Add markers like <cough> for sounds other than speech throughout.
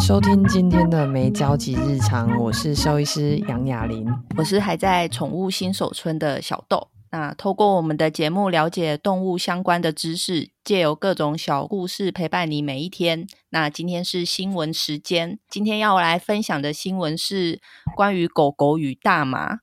收听今天的没交集日常，我是兽医师杨雅玲，我是还在宠物新手村的小豆。那透过我们的节目了解动物相关的知识，借由各种小故事陪伴你每一天。那今天是新闻时间，今天要来分享的新闻是关于狗狗与大麻。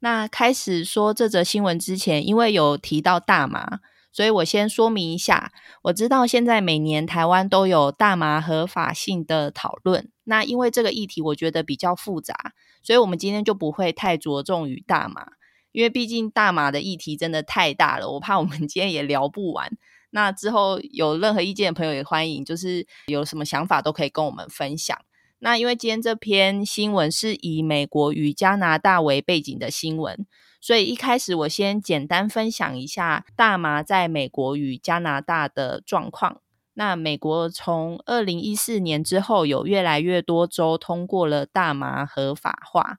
那开始说这则新闻之前，因为有提到大麻。所以我先说明一下，我知道现在每年台湾都有大麻合法性的讨论。那因为这个议题我觉得比较复杂，所以我们今天就不会太着重于大麻，因为毕竟大麻的议题真的太大了，我怕我们 <laughs> 今天也聊不完。那之后有任何意见的朋友也欢迎，就是有什么想法都可以跟我们分享。那因为今天这篇新闻是以美国与加拿大为背景的新闻。所以一开始我先简单分享一下大麻在美国与加拿大的状况。那美国从二零一四年之后，有越来越多州通过了大麻合法化。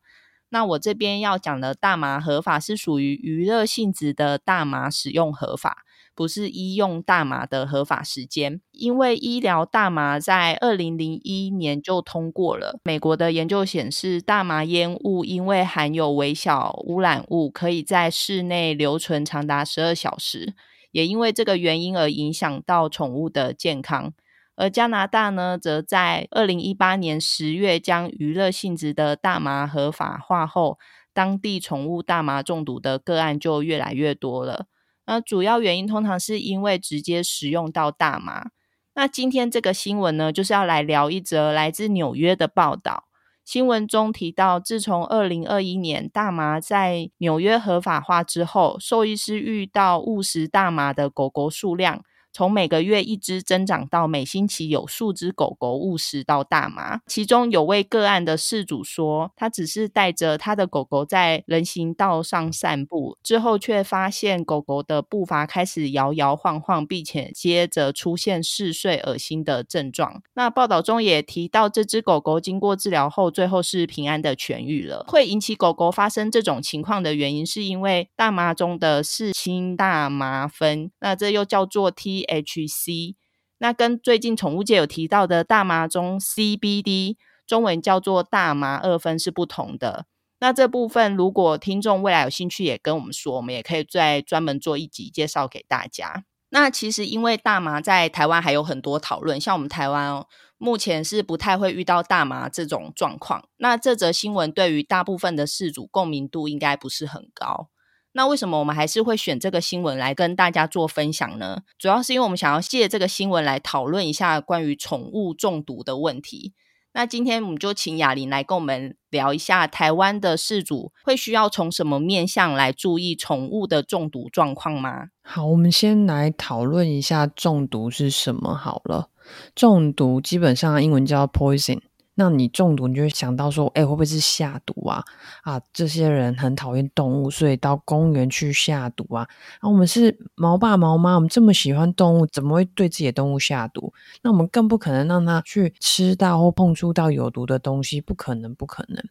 那我这边要讲的大麻合法是属于娱乐性质的大麻使用合法。不是医用大麻的合法时间，因为医疗大麻在二零零一年就通过了。美国的研究显示，大麻烟雾因为含有微小污染物，可以在室内留存长达十二小时，也因为这个原因而影响到宠物的健康。而加拿大呢，则在二零一八年十月将娱乐性质的大麻合法化后，当地宠物大麻中毒的个案就越来越多了。那主要原因通常是因为直接食用到大麻。那今天这个新闻呢，就是要来聊一则来自纽约的报道。新闻中提到，自从二零二一年大麻在纽约合法化之后，兽医师遇到误食大麻的狗狗数量，从每个月一只增长到每星期有数只狗狗误食到大麻，其中有位个案的事主说，他只是带着他的狗狗在人行道上散步，之后却发现狗狗的步伐开始摇摇晃晃，并且接着出现嗜睡、恶心的症状。那报道中也提到，这只狗狗经过治疗后，最后是平安的痊愈了。会引起狗狗发生这种情况的原因，是因为大麻中的四氢大麻酚，那这又叫做 T。H C，那跟最近宠物界有提到的大麻中 CBD，中文叫做大麻二酚是不同的。那这部分如果听众未来有兴趣，也跟我们说，我们也可以再专门做一集介绍给大家。那其实因为大麻在台湾还有很多讨论，像我们台湾哦，目前是不太会遇到大麻这种状况。那这则新闻对于大部分的事主共鸣度应该不是很高。那为什么我们还是会选这个新闻来跟大家做分享呢？主要是因为我们想要借这个新闻来讨论一下关于宠物中毒的问题。那今天我们就请雅琳来跟我们聊一下台湾的饲主会需要从什么面向来注意宠物的中毒状况吗？好，我们先来讨论一下中毒是什么好了。中毒基本上英文叫 poison。那你中毒，你就会想到说，哎，会不会是下毒啊？啊，这些人很讨厌动物，所以到公园去下毒啊。啊，我们是毛爸毛妈，我们这么喜欢动物，怎么会对自己的动物下毒？那我们更不可能让它去吃到或碰触到有毒的东西，不可能，不可能。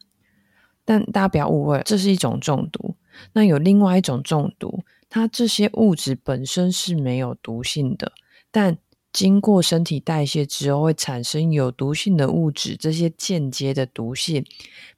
但大家不要误会，这是一种中毒。那有另外一种中毒，它这些物质本身是没有毒性的，但经过身体代谢之后，会产生有毒性的物质，这些间接的毒性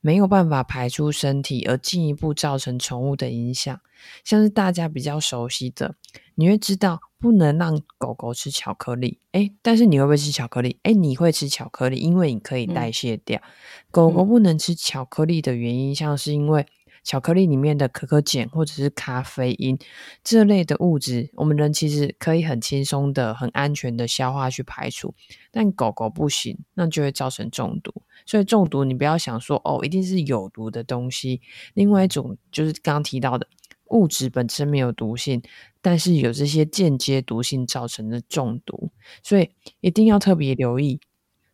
没有办法排出身体，而进一步造成宠物的影响。像是大家比较熟悉的，你会知道不能让狗狗吃巧克力，诶，但是你会不会吃巧克力？诶，你会吃巧克力，因为你可以代谢掉。嗯、狗狗不能吃巧克力的原因，像是因为。巧克力里面的可可碱或者是咖啡因这类的物质，我们人其实可以很轻松的、很安全的消化去排除，但狗狗不行，那就会造成中毒。所以中毒，你不要想说哦，一定是有毒的东西。另外一种就是刚刚提到的物质本身没有毒性，但是有这些间接毒性造成的中毒，所以一定要特别留意。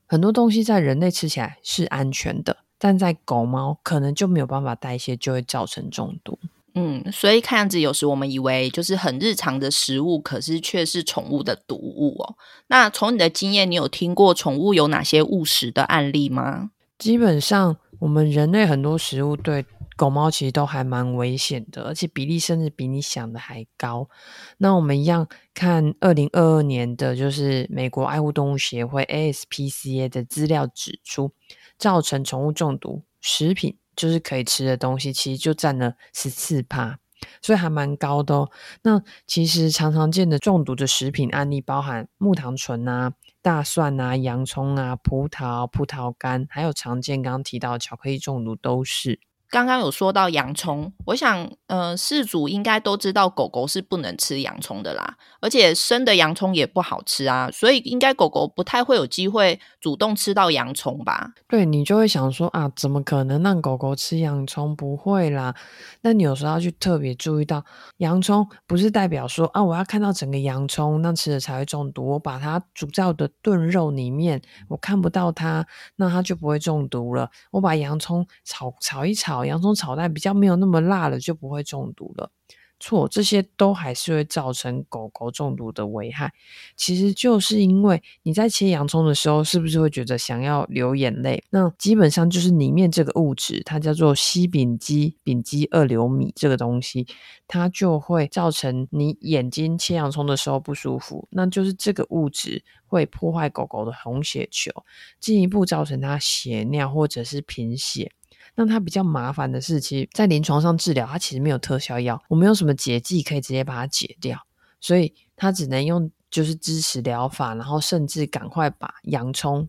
很多东西在人类吃起来是安全的。但在狗猫可能就没有办法代谢，就会造成中毒。嗯，所以看样子有时我们以为就是很日常的食物，可是却是宠物的毒物哦。那从你的经验，你有听过宠物有哪些误食的案例吗？基本上，我们人类很多食物对狗猫其实都还蛮危险的，而且比例甚至比你想的还高。那我们一样看二零二二年的，就是美国爱护动物协会 ASPCA 的资料指出，造成宠物中毒食品就是可以吃的东西，其实就占了十四趴，所以还蛮高的哦。那其实常常见的中毒的食品案例，包含木糖醇啊、大蒜啊、洋葱啊、葡萄、葡萄干，还有常见刚刚提到巧克力中毒都是。刚刚有说到洋葱，我想，呃，饲主应该都知道狗狗是不能吃洋葱的啦，而且生的洋葱也不好吃啊，所以应该狗狗不太会有机会主动吃到洋葱吧？对，你就会想说啊，怎么可能让狗狗吃洋葱？不会啦。那你有时候要去特别注意到，洋葱不是代表说啊，我要看到整个洋葱，那吃了才会中毒。我把它煮在我的炖肉里面，我看不到它，那它就不会中毒了。我把洋葱炒炒一炒。洋葱炒蛋比较没有那么辣了，就不会中毒了。错，这些都还是会造成狗狗中毒的危害。其实就是因为你在切洋葱的时候，是不是会觉得想要流眼泪？那基本上就是里面这个物质，它叫做烯丙基丙基二硫醚这个东西，它就会造成你眼睛切洋葱的时候不舒服。那就是这个物质会破坏狗狗的红血球，进一步造成它血尿或者是贫血。那它比较麻烦的是，其实在临床上治疗，它其实没有特效药，我没有什么解剂可以直接把它解掉，所以它只能用就是支持疗法，然后甚至赶快把洋葱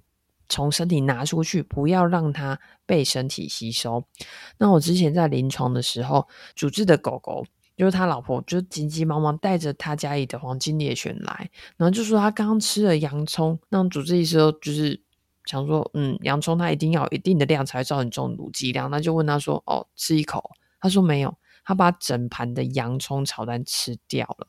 从身体拿出去，不要让它被身体吸收。那我之前在临床的时候，主治的狗狗就是他老婆，就急急忙忙带着他家里的黄金猎犬来，然后就说他刚刚吃了洋葱，那主治医师就是。想说，嗯，洋葱它一定要有一定的量才会造成中毒剂量，那就问他说，哦，吃一口？他说没有，他把整盘的洋葱炒蛋吃掉了，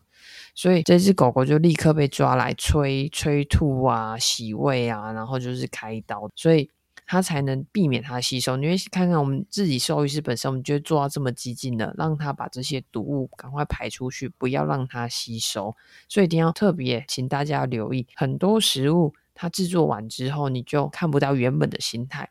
所以这只狗狗就立刻被抓来催催吐啊、洗胃啊，然后就是开刀，所以它才能避免它吸收。你会看看我们自己兽医师本身，我们就会做到这么激进的，让它把这些毒物赶快排出去，不要让它吸收。所以一定要特别请大家留意，很多食物。它制作完之后，你就看不到原本的形态。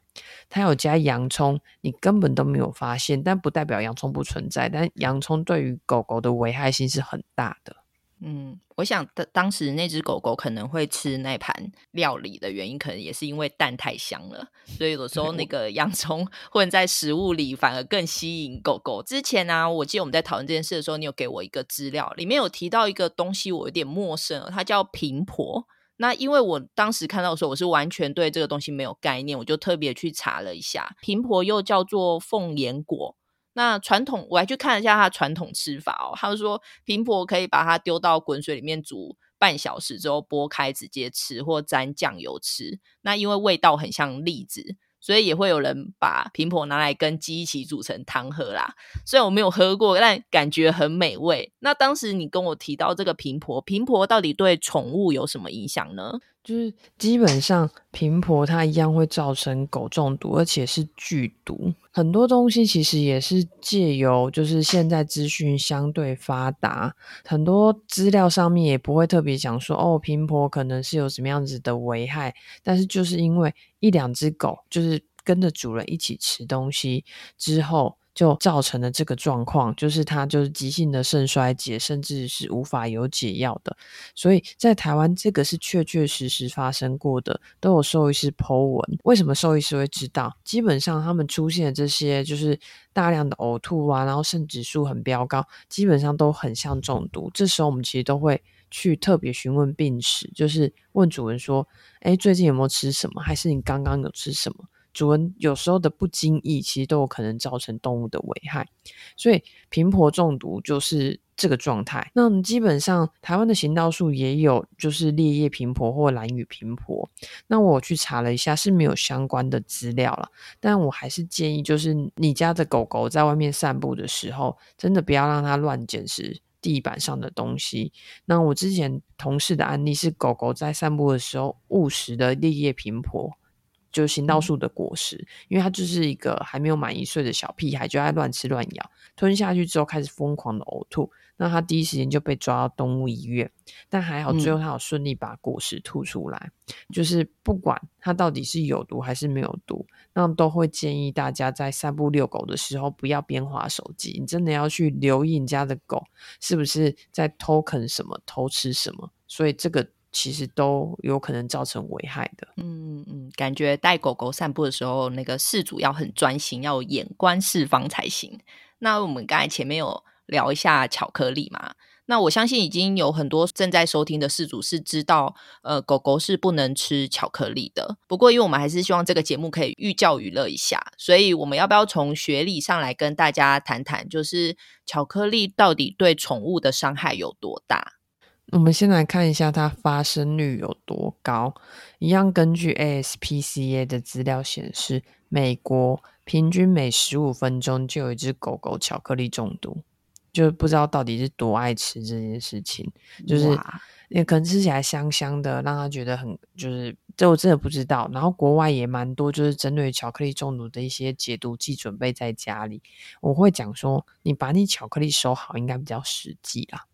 它有加洋葱，你根本都没有发现，但不代表洋葱不存在。但洋葱对于狗狗的危害性是很大的。嗯，我想当当时那只狗狗可能会吃那盘料理的原因，可能也是因为蛋太香了，所以有时候那 <laughs> 个洋葱混在食物里，反而更吸引狗狗。之前呢、啊，我记得我们在讨论这件事的时候，你有给我一个资料，里面有提到一个东西，我有点陌生，它叫平婆。那因为我当时看到的时候，我是完全对这个东西没有概念，我就特别去查了一下，平婆又叫做凤眼果。那传统我还去看了一下它的传统吃法哦，他就说平婆可以把它丢到滚水里面煮半小时之后剥开直接吃，或沾酱油吃。那因为味道很像栗子。所以也会有人把平婆拿来跟鸡一起煮成汤喝啦。虽然我没有喝过，但感觉很美味。那当时你跟我提到这个平婆，平婆到底对宠物有什么影响呢？就是基本上平婆它一样会造成狗中毒，而且是剧毒。很多东西其实也是借由，就是现在资讯相对发达，很多资料上面也不会特别讲说哦，平婆可能是有什么样子的危害，但是就是因为。一两只狗就是跟着主人一起吃东西之后，就造成了这个状况，就是它就是急性的肾衰竭，甚至是无法有解药的。所以在台湾，这个是确确实实发生过的，都有兽医师 po 文。为什么兽医师会知道？基本上他们出现的这些就是大量的呕吐啊，然后肾指数很飙高，基本上都很像中毒。这时候我们其实都会。去特别询问病史，就是问主人说：“诶，最近有没有吃什么？还是你刚刚有吃什么？”主人有时候的不经意，其实都有可能造成动物的危害。所以平婆中毒就是这个状态。那基本上台湾的行道树也有，就是裂叶平婆或兰屿平婆。那我去查了一下，是没有相关的资料了。但我还是建议，就是你家的狗狗在外面散步的时候，真的不要让它乱捡食。地板上的东西。那我之前同事的案例是，狗狗在散步的时候误食的裂叶平婆，就是行道树的果实，嗯、因为它就是一个还没有满一岁的小屁孩，就爱乱吃乱咬，吞下去之后开始疯狂的呕吐。那他第一时间就被抓到动物医院，但还好最后他有顺利把果实吐出来。嗯、就是不管它到底是有毒还是没有毒，那都会建议大家在散步遛狗的时候不要边滑手机，你真的要去留意你家的狗是不是在偷啃什么、偷吃什么。所以这个。其实都有可能造成危害的。嗯嗯，感觉带狗狗散步的时候，那个事主要很专心，要眼观四方才行。那我们刚才前面有聊一下巧克力嘛？那我相信已经有很多正在收听的事主是知道，呃，狗狗是不能吃巧克力的。不过，因为我们还是希望这个节目可以寓教于乐一下，所以我们要不要从学理上来跟大家谈谈，就是巧克力到底对宠物的伤害有多大？我们先来看一下它发生率有多高。一样，根据 ASPCA 的资料显示，美国平均每十五分钟就有一只狗狗巧克力中毒，就不知道到底是多爱吃这件事情。就是也可能吃起来香香的，让他觉得很就是这我真的不知道。然后国外也蛮多，就是针对巧克力中毒的一些解毒剂准备在家里。我会讲说，你把你巧克力收好，应该比较实际啦。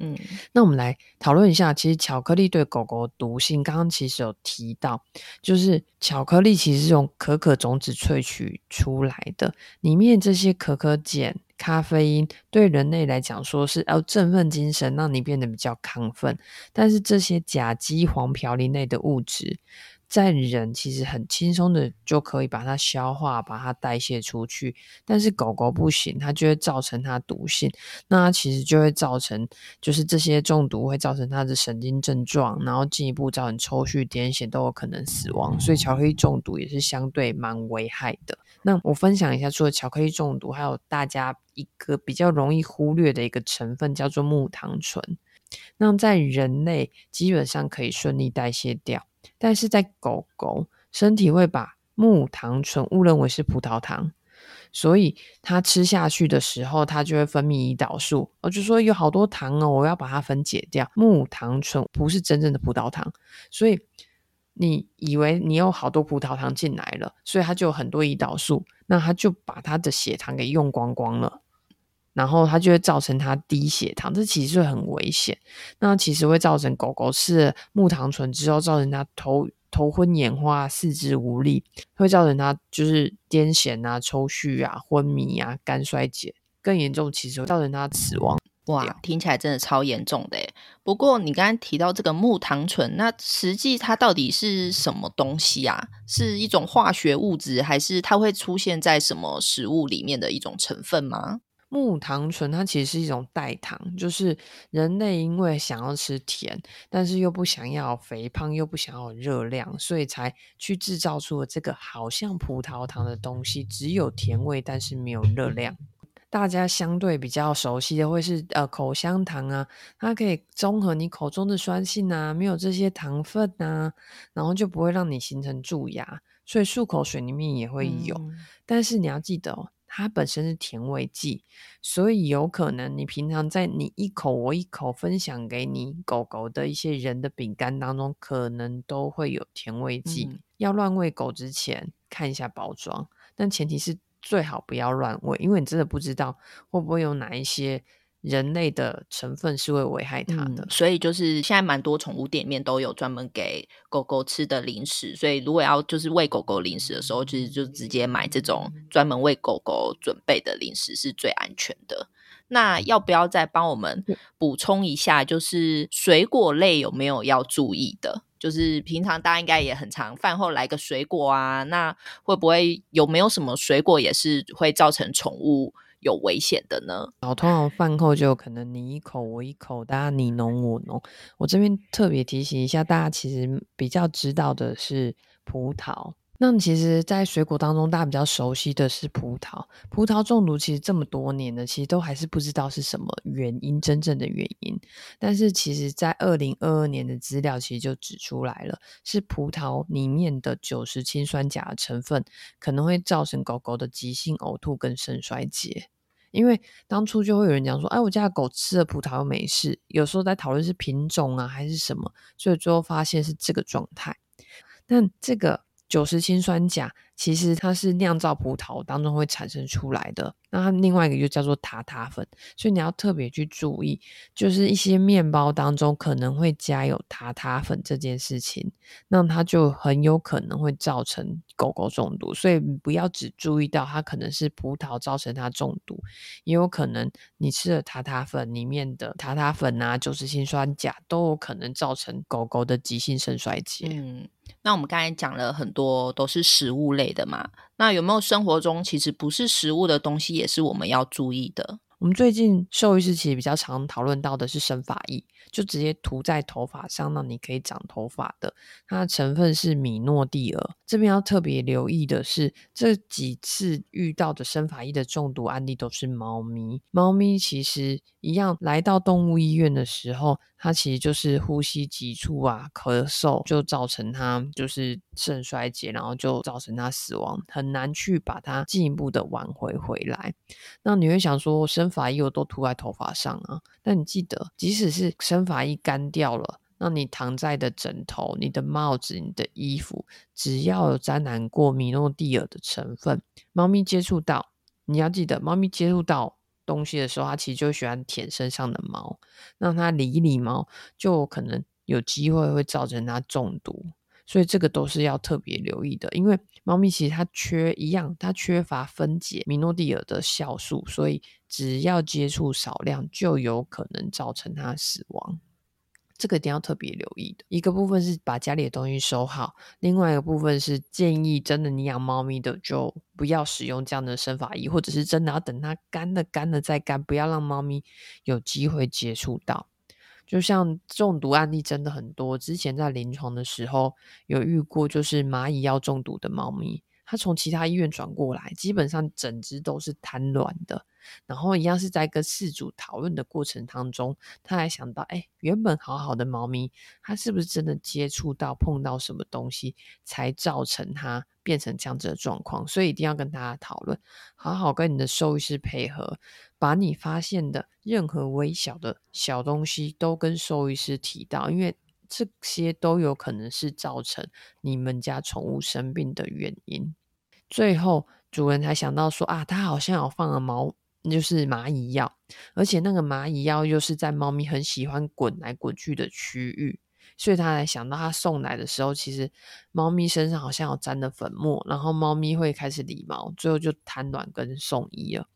嗯，那我们来讨论一下，其实巧克力对狗狗毒性，刚刚其实有提到，就是巧克力其实是用可可种子萃取出来的，里面这些可可碱、咖啡因对人类来讲说是要振奋精神，让你变得比较亢奋，但是这些甲基黄嘌呤类的物质。在人其实很轻松的就可以把它消化，把它代谢出去，但是狗狗不行，它就会造成它毒性，那它其实就会造成，就是这些中毒会造成它的神经症状，然后进一步造成抽搐、癫痫都有可能死亡，所以巧克力中毒也是相对蛮危害的。那我分享一下，除了巧克力中毒，还有大家一个比较容易忽略的一个成分叫做木糖醇，那在人类基本上可以顺利代谢掉。但是在狗狗身体会把木糖醇误认为是葡萄糖，所以它吃下去的时候，它就会分泌胰岛素。我就说有好多糖哦，我要把它分解掉。木糖醇不是真正的葡萄糖，所以你以为你有好多葡萄糖进来了，所以它就有很多胰岛素，那它就把它的血糖给用光光了。然后它就会造成它低血糖，这其实会很危险。那其实会造成狗狗吃了木糖醇之后，造成它头头昏眼花、四肢无力，会造成它就是癫痫啊、抽搐啊、昏迷啊、肝衰竭，更严重其实会造成它死亡。哇，听起来真的超严重的耶。不过你刚刚提到这个木糖醇，那实际它到底是什么东西啊？是一种化学物质，还是它会出现在什么食物里面的一种成分吗？木糖醇它其实是一种代糖，就是人类因为想要吃甜，但是又不想要肥胖，又不想要热量，所以才去制造出了这个好像葡萄糖的东西，只有甜味，但是没有热量。大家相对比较熟悉的会是呃口香糖啊，它可以中和你口中的酸性啊，没有这些糖分啊，然后就不会让你形成蛀牙，所以漱口水里面也会有。嗯、但是你要记得哦。它本身是甜味剂，所以有可能你平常在你一口我一口分享给你狗狗的一些人的饼干当中，可能都会有甜味剂。嗯、要乱喂狗之前看一下包装，但前提是最好不要乱喂，因为你真的不知道会不会有哪一些。人类的成分是会危害它的。嗯，所以就是现在蛮多宠物店里面都有专门给狗狗吃的零食，所以如果要就是喂狗狗零食的时候，其实就直接买这种专门为狗狗准备的零食是最安全的。那要不要再帮我们补充一下，就是水果类有没有要注意的？就是平常大家应该也很常饭后来个水果啊，那会不会有没有什么水果也是会造成宠物有危险的呢？然后通常饭后就可能你一口我一口，大家你侬我侬。我这边特别提醒一下，大家其实比较知道的是葡萄。那其实，在水果当中，大家比较熟悉的是葡萄。葡萄中毒其实这么多年了，其实都还是不知道是什么原因，真正的原因。但是，其实在二零二二年的资料其实就指出来了，是葡萄里面的九十氰酸钾成分可能会造成狗狗的急性呕吐跟肾衰竭。因为当初就会有人讲说，哎，我家的狗吃了葡萄又没事。有时候在讨论是品种啊还是什么，所以最后发现是这个状态。但这个九十氰酸钾其实它是酿造葡萄当中会产生出来的。那它另外一个就叫做塔塔粉，所以你要特别去注意，就是一些面包当中可能会加有塔塔粉这件事情，那它就很有可能会造成狗狗中毒。所以不要只注意到它可能是葡萄造成它中毒，也有可能你吃的塔塔粉里面的塔塔粉啊、酒石氰酸钾都有可能造成狗狗的急性肾衰竭。嗯。那我们刚才讲了很多都是食物类的嘛，那有没有生活中其实不是食物的东西也是我们要注意的？我们最近兽医师其实比较常讨论到的是生发液，就直接涂在头发上，让你可以长头发的。它的成分是米诺地尔。这边要特别留意的是，这几次遇到的生发液的中毒案例都是猫咪。猫咪其实一样来到动物医院的时候，它其实就是呼吸急促啊，咳嗽就造成它就是肾衰竭，然后就造成它死亡，很难去把它进一步的挽回回来。那你会想说，生发液我都涂在头发上啊？但你记得，即使是生发液干掉了。那你躺在的枕头、你的帽子、你的衣服，只要有沾染过米诺地尔的成分，猫咪接触到，你要记得，猫咪接触到东西的时候，它其实就喜欢舔身上的毛，那它理理毛，就可能有机会会造成它中毒，所以这个都是要特别留意的，因为猫咪其实它缺一样，它缺乏分解米诺地尔的酵素，所以只要接触少量，就有可能造成它死亡。这个一定要特别留意的。一个部分是把家里的东西收好，另外一个部分是建议真的你养猫咪的就不要使用这样的生发仪，或者是真的要等它干了干了再干，不要让猫咪有机会接触到。就像中毒案例真的很多，之前在临床的时候有遇过，就是蚂蚁药中毒的猫咪，他从其他医院转过来，基本上整只都是瘫软的。然后一样是在跟事主讨论的过程当中，他还想到，哎，原本好好的猫咪，它是不是真的接触到碰到什么东西，才造成它变成这样子的状况？所以一定要跟大家讨论，好好跟你的兽医师配合，把你发现的任何微小的小东西都跟兽医师提到，因为这些都有可能是造成你们家宠物生病的原因。最后主人才想到说，啊，他好像有放了毛。就是蚂蚁药，而且那个蚂蚁药又是在猫咪很喜欢滚来滚去的区域，所以他才想到他送来的时候，其实猫咪身上好像有沾了粉末，然后猫咪会开始理毛，最后就瘫软跟送医了。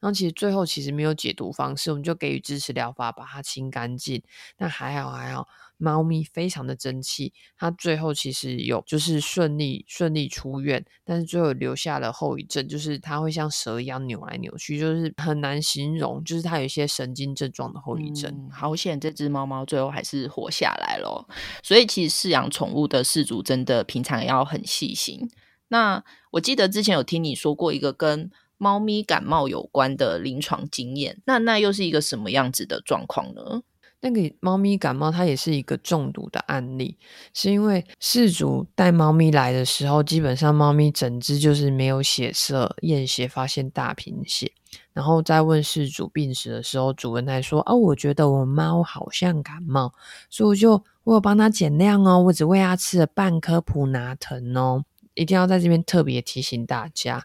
然后其实最后其实没有解毒方式，我们就给予支持疗法把它清干净，那还好还好。猫咪非常的争气，它最后其实有就是顺利顺利出院，但是最后留下了后遗症，就是它会像蛇一样扭来扭去，就是很难形容，就是它有一些神经症状的后遗症。嗯，好险，这只猫猫最后还是活下来了。所以其实饲养宠物的饲主真的平常要很细心。那我记得之前有听你说过一个跟猫咪感冒有关的临床经验，那那又是一个什么样子的状况呢？那个猫咪感冒，它也是一个中毒的案例，是因为事主带猫咪来的时候，基本上猫咪整只就是没有血色，验血发现大贫血，然后再问事主病史的时候，主人还说：“哦，我觉得我猫好像感冒，所以我就我有帮它减量哦，我只喂它吃了半颗普拿疼哦。”一定要在这边特别提醒大家，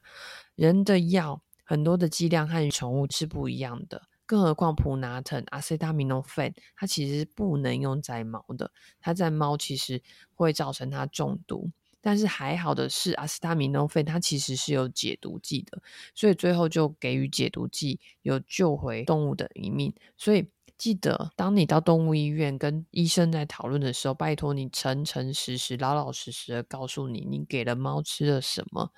人的药很多的剂量和宠物是不一样的。更何况普拿疼、阿司他米诺芬，它其实不能用在猫的，它在猫其实会造成它中毒。但是还好的是，阿司他米诺芬它其实是有解毒剂的，所以最后就给予解毒剂，有救回动物的一命。所以记得，当你到动物医院跟医生在讨论的时候，拜托你诚诚实实、老老实实的告诉你，你给了猫吃了什么，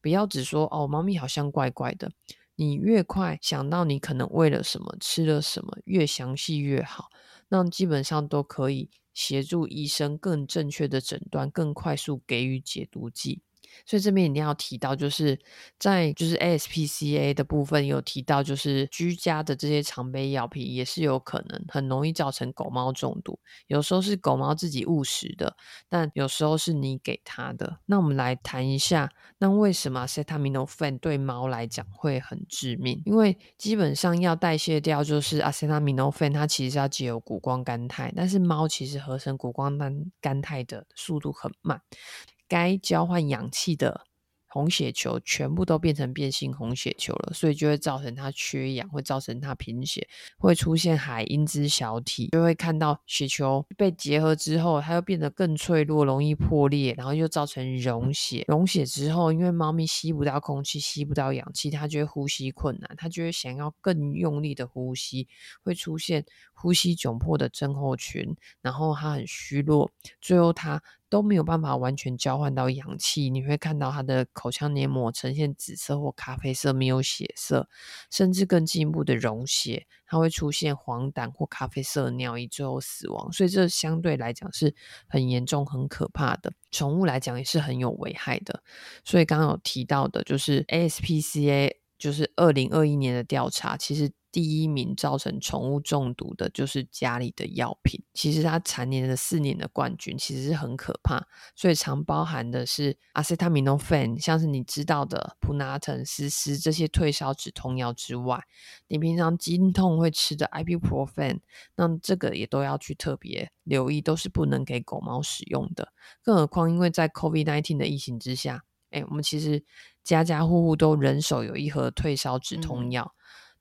不要只说哦，猫咪好像怪怪的。你越快想到你可能喂了什么、吃了什么，越详细越好，那基本上都可以协助医生更正确的诊断，更快速给予解毒剂。所以这边一定要提到，就是在就是 ASPCA 的部分有提到，就是居家的这些常备药品也是有可能很容易造成狗猫中毒。有时候是狗猫自己误食的，但有时候是你给它的。那我们来谈一下，那为什么 Acetaminophen 对猫来讲会很致命？因为基本上要代谢掉，就是 Acetaminophen 它其实要借由谷胱甘肽，但是猫其实合成谷胱甘肽的速度很慢。该交换氧气的红血球全部都变成变性红血球了，所以就会造成它缺氧，会造成它贫血，会出现海因兹小体，就会看到血球被结合之后，它又变得更脆弱，容易破裂，然后又造成溶血。溶血之后，因为猫咪吸不到空气，吸不到氧气，它就会呼吸困难，它就会想要更用力的呼吸，会出现呼吸窘迫的症候群，然后它很虚弱，最后它。都没有办法完全交换到氧气，你会看到它的口腔黏膜呈现紫色或咖啡色，没有血色，甚至更进一步的溶血，它会出现黄疸或咖啡色尿液，最后死亡。所以这相对来讲是很严重、很可怕的。宠物来讲也是很有危害的。所以刚刚有提到的，就是 ASPCA，就是二零二一年的调查，其实。第一名造成宠物中毒的就是家里的药品，其实它蝉联了四年的冠军，其实是很可怕。所以常包含的是阿司他米诺芬，像是你知道的普拿疼、斯斯这些退烧止痛药之外，你平常经痛会吃的 ibuprofen，那这个也都要去特别留意，都是不能给狗猫使用的。更何况因为在 COVID-19 的疫情之下，哎，我们其实家家户户都人手有一盒退烧止痛药。嗯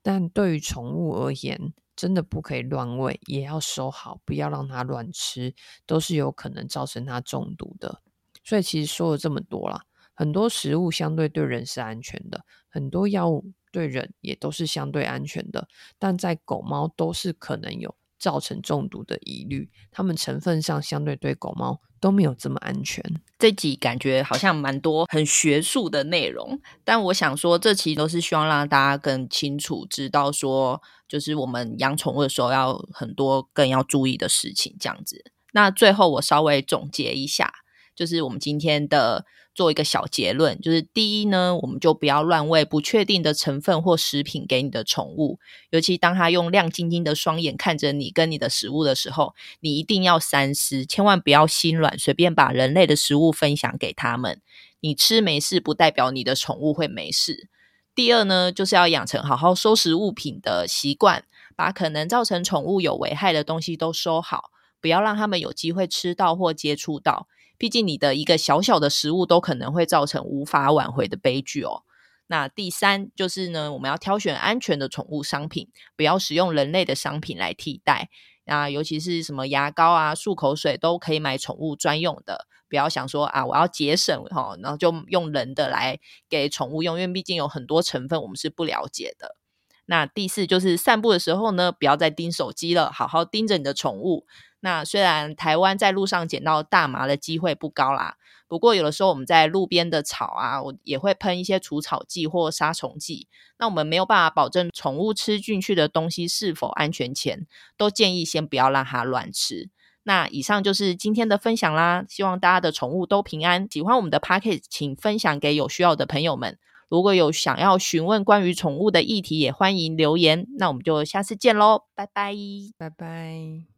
但对于宠物而言，真的不可以乱喂，也要收好，不要让它乱吃，都是有可能造成它中毒的。所以其实说了这么多啦，很多食物相对对人是安全的，很多药物对人也都是相对安全的，但在狗猫都是可能有造成中毒的疑虑，它们成分上相对对狗猫都没有这么安全。这集感觉好像蛮多很学术的内容，但我想说，这期都是希望让大家更清楚知道说，就是我们养宠物的时候要很多更要注意的事情，这样子。那最后我稍微总结一下，就是我们今天的。做一个小结论，就是第一呢，我们就不要乱喂不确定的成分或食品给你的宠物，尤其当它用亮晶晶的双眼看着你跟你的食物的时候，你一定要三思，千万不要心软，随便把人类的食物分享给他们。你吃没事，不代表你的宠物会没事。第二呢，就是要养成好好收拾物品的习惯，把可能造成宠物有危害的东西都收好，不要让他们有机会吃到或接触到。毕竟你的一个小小的食物都可能会造成无法挽回的悲剧哦。那第三就是呢，我们要挑选安全的宠物商品，不要使用人类的商品来替代。那尤其是什么牙膏啊、漱口水都可以买宠物专用的，不要想说啊，我要节省哈，然后就用人的来给宠物用，因为毕竟有很多成分我们是不了解的。那第四就是散步的时候呢，不要再盯手机了，好好盯着你的宠物。那虽然台湾在路上捡到大麻的机会不高啦，不过有的时候我们在路边的草啊，我也会喷一些除草剂或杀虫剂。那我们没有办法保证宠物吃进去的东西是否安全前，都建议先不要让它乱吃。那以上就是今天的分享啦，希望大家的宠物都平安。喜欢我们的 Podcast，请分享给有需要的朋友们。如果有想要询问关于宠物的议题，也欢迎留言。那我们就下次见喽，拜拜，拜拜。